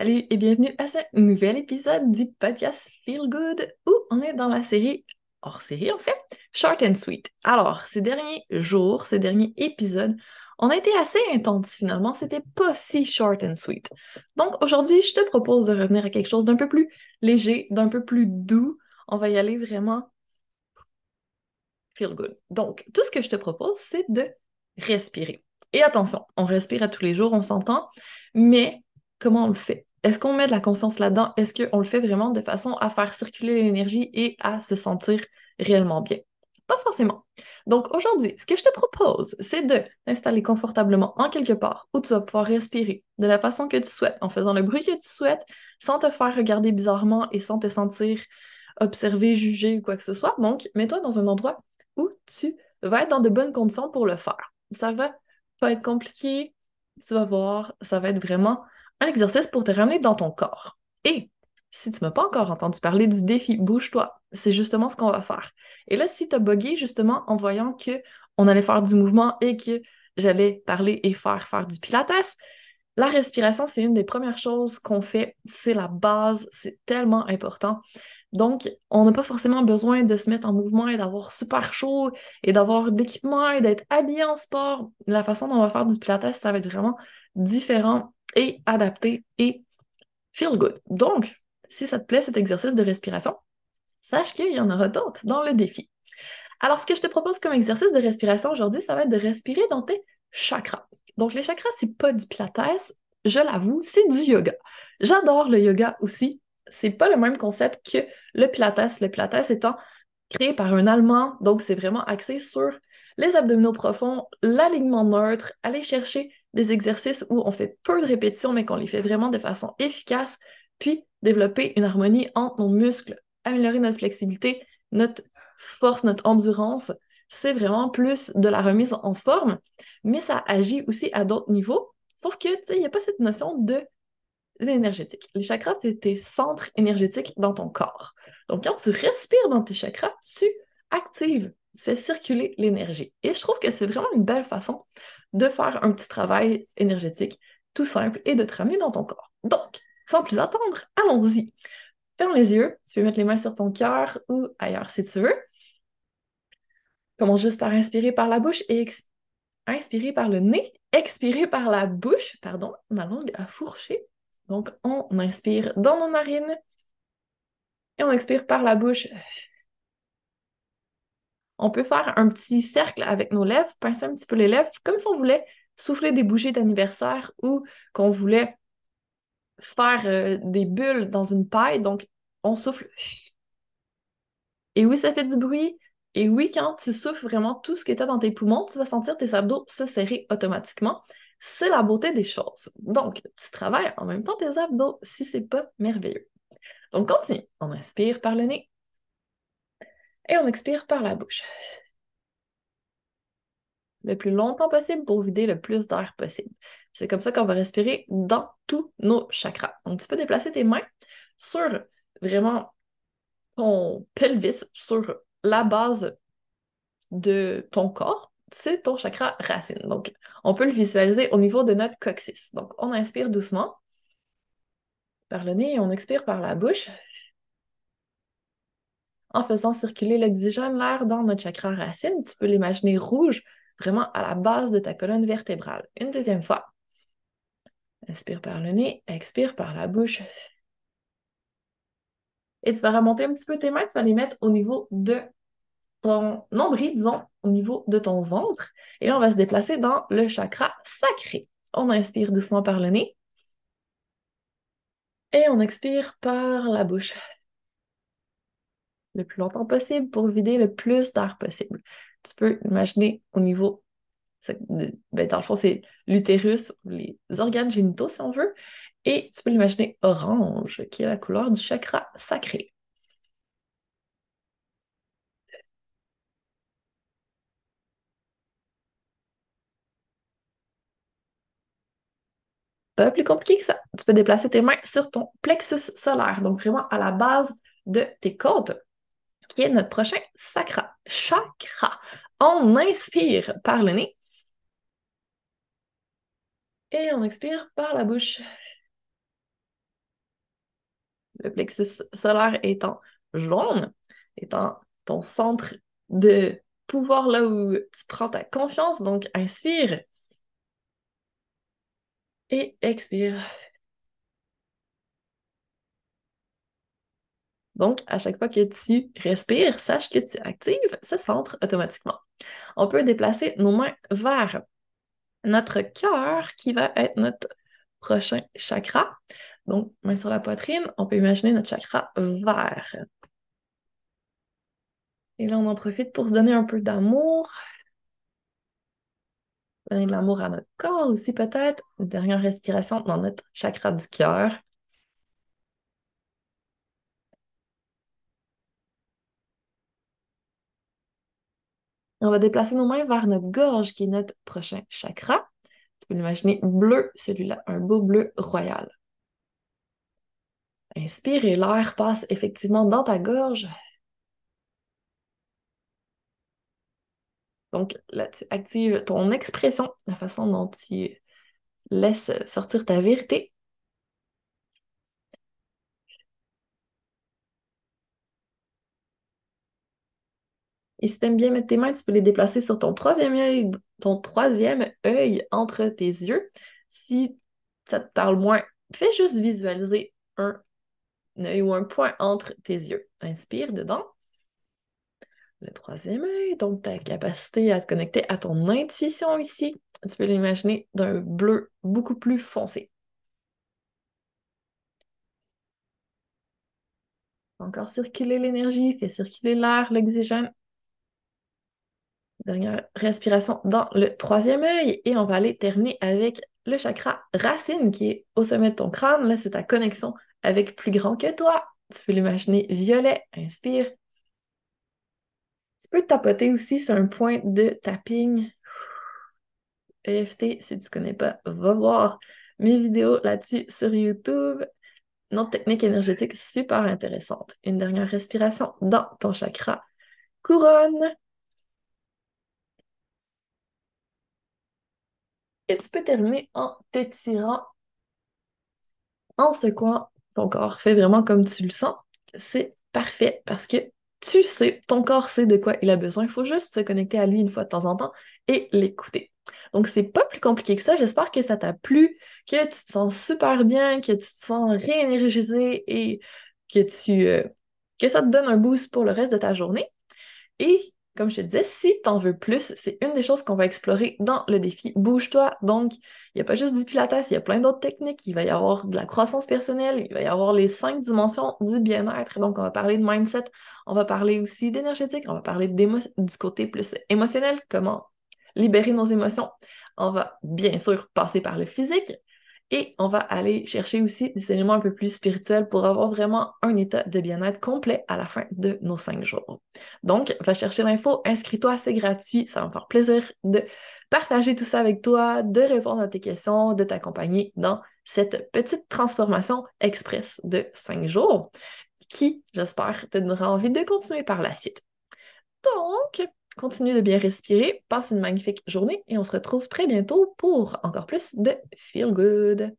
Salut et bienvenue à ce nouvel épisode du podcast Feel Good où on est dans la série, hors série en fait, Short and Sweet. Alors, ces derniers jours, ces derniers épisodes, on a été assez intense finalement, c'était pas si short and sweet. Donc aujourd'hui, je te propose de revenir à quelque chose d'un peu plus léger, d'un peu plus doux. On va y aller vraiment feel good. Donc, tout ce que je te propose, c'est de respirer. Et attention, on respire à tous les jours, on s'entend, mais comment on le fait? Est-ce qu'on met de la conscience là-dedans? Est-ce qu'on le fait vraiment de façon à faire circuler l'énergie et à se sentir réellement bien? Pas forcément. Donc aujourd'hui, ce que je te propose, c'est de t'installer confortablement en quelque part où tu vas pouvoir respirer de la façon que tu souhaites, en faisant le bruit que tu souhaites, sans te faire regarder bizarrement et sans te sentir observé, jugé ou quoi que ce soit. Donc, mets-toi dans un endroit où tu vas être dans de bonnes conditions pour le faire. Ça va pas être compliqué, tu vas voir, ça va être vraiment un exercice pour te ramener dans ton corps. Et si tu m'as pas encore entendu parler du défi Bouge-toi, c'est justement ce qu'on va faire. Et là, si tu as bugué justement en voyant que on allait faire du mouvement et que j'allais parler et faire faire du pilates, la respiration, c'est une des premières choses qu'on fait, c'est la base, c'est tellement important. Donc, on n'a pas forcément besoin de se mettre en mouvement et d'avoir super chaud et d'avoir de l'équipement et d'être habillé en sport. La façon dont on va faire du pilates, ça va être vraiment différent et adapté et feel good. Donc, si ça te plaît cet exercice de respiration, sache qu'il y en aura d'autres dans le défi. Alors, ce que je te propose comme exercice de respiration aujourd'hui, ça va être de respirer dans tes chakras. Donc, les chakras, c'est pas du pilates, je l'avoue, c'est du yoga. J'adore le yoga aussi. C'est pas le même concept que le pilates. Le pilates étant créé par un Allemand, donc c'est vraiment axé sur les abdominaux profonds, l'alignement neutre, aller chercher des exercices où on fait peu de répétitions, mais qu'on les fait vraiment de façon efficace, puis développer une harmonie entre nos muscles, améliorer notre flexibilité, notre force, notre endurance. C'est vraiment plus de la remise en forme, mais ça agit aussi à d'autres niveaux. Sauf que, tu il n'y a pas cette notion de l'énergétique. Les chakras, c'est tes centres énergétiques dans ton corps. Donc, quand tu respires dans tes chakras, tu actives, tu fais circuler l'énergie. Et je trouve que c'est vraiment une belle façon de faire un petit travail énergétique tout simple et de te ramener dans ton corps. Donc, sans plus attendre, allons-y. Ferme les yeux, tu peux mettre les mains sur ton cœur ou ailleurs si tu veux. Commence juste par inspirer par la bouche et inspirer par le nez, expirer par la bouche, pardon, ma langue a fourché. Donc, on inspire dans nos narines et on expire par la bouche on peut faire un petit cercle avec nos lèvres, pincer un petit peu les lèvres, comme si on voulait souffler des bougies d'anniversaire ou qu'on voulait faire euh, des bulles dans une paille. Donc, on souffle. Et oui, ça fait du bruit. Et oui, quand tu souffles vraiment tout ce que tu dans tes poumons, tu vas sentir tes abdos se serrer automatiquement. C'est la beauté des choses. Donc, tu travailles en même temps tes abdos si c'est pas merveilleux. Donc, continue. On inspire par le nez. Et on expire par la bouche. Le plus longtemps possible pour vider le plus d'air possible. C'est comme ça qu'on va respirer dans tous nos chakras. Donc, tu peux déplacer tes mains sur vraiment ton pelvis, sur la base de ton corps. C'est ton chakra racine. Donc, on peut le visualiser au niveau de notre coccyx. Donc, on inspire doucement par le nez et on expire par la bouche en faisant circuler l'oxygène, l'air dans notre chakra racine. Tu peux l'imaginer rouge, vraiment à la base de ta colonne vertébrale. Une deuxième fois. Inspire par le nez, expire par la bouche. Et tu vas remonter un petit peu tes mains, tu vas les mettre au niveau de ton nombril, disons, au niveau de ton ventre. Et là, on va se déplacer dans le chakra sacré. On inspire doucement par le nez. Et on expire par la bouche le plus longtemps possible pour vider le plus d'air possible. Tu peux imaginer au niveau, ben, dans le fond, c'est l'utérus, les organes génitaux, si on veut, et tu peux l'imaginer orange, qui est la couleur du chakra sacré. Pas plus compliqué que ça. Tu peux déplacer tes mains sur ton plexus solaire, donc vraiment à la base de tes côtes qui est notre prochain sacra, chakra. On inspire par le nez et on expire par la bouche. Le plexus solaire étant jaune, étant ton centre de pouvoir là où tu prends ta confiance. Donc, inspire et expire. Donc, à chaque fois que tu respires, sache que tu actives ce centre automatiquement. On peut déplacer nos mains vers notre cœur qui va être notre prochain chakra. Donc, main sur la poitrine, on peut imaginer notre chakra vert. Et là, on en profite pour se donner un peu d'amour. Donner de l'amour à notre corps aussi, peut-être. Dernière respiration dans notre chakra du cœur. On va déplacer nos mains vers notre gorge, qui est notre prochain chakra. Tu peux l'imaginer bleu, celui-là, un beau bleu royal. Inspire et l'air passe effectivement dans ta gorge. Donc là, tu actives ton expression, la façon dont tu laisses sortir ta vérité. Et si tu aimes bien mettre tes mains, tu peux les déplacer sur ton troisième œil, ton troisième œil entre tes yeux. Si ça te parle moins, fais juste visualiser un œil ou un point entre tes yeux. Inspire dedans. Le troisième œil, donc ta capacité à te connecter à ton intuition ici. Tu peux l'imaginer d'un bleu beaucoup plus foncé. Encore circuler l'énergie, fais circuler l'air, l'oxygène. Dernière respiration dans le troisième œil et on va aller terminer avec le chakra racine qui est au sommet de ton crâne. Là, c'est ta connexion avec plus grand que toi. Tu peux l'imaginer violet. Inspire. Tu peux tapoter aussi sur un point de tapping. EFT, si tu ne connais pas, va voir mes vidéos là-dessus sur YouTube. Une autre technique énergétique super intéressante. Une dernière respiration dans ton chakra couronne. Tu peux terminer en t'étirant, en secouant ton corps. Fais vraiment comme tu le sens. C'est parfait parce que tu sais, ton corps sait de quoi il a besoin. Il faut juste se connecter à lui une fois de temps en temps et l'écouter. Donc, c'est pas plus compliqué que ça. J'espère que ça t'a plu, que tu te sens super bien, que tu te sens réénergisé et que tu euh, que ça te donne un boost pour le reste de ta journée. Et comme je te disais, si tu en veux plus, c'est une des choses qu'on va explorer dans le défi Bouge-toi. Donc, il n'y a pas juste du pilates, il y a plein d'autres techniques. Il va y avoir de la croissance personnelle, il va y avoir les cinq dimensions du bien-être. Donc, on va parler de mindset, on va parler aussi d'énergétique, on va parler du côté plus émotionnel, comment libérer nos émotions. On va bien sûr passer par le physique, et on va aller chercher aussi des éléments un peu plus spirituels pour avoir vraiment un état de bien-être complet à la fin de nos cinq jours. Donc, va chercher l'info, inscris-toi, c'est gratuit, ça va me faire plaisir de partager tout ça avec toi, de répondre à tes questions, de t'accompagner dans cette petite transformation express de cinq jours qui, j'espère, te donnera envie de continuer par la suite. Donc, continue de bien respirer, passe une magnifique journée et on se retrouve très bientôt pour encore plus de Feel Good.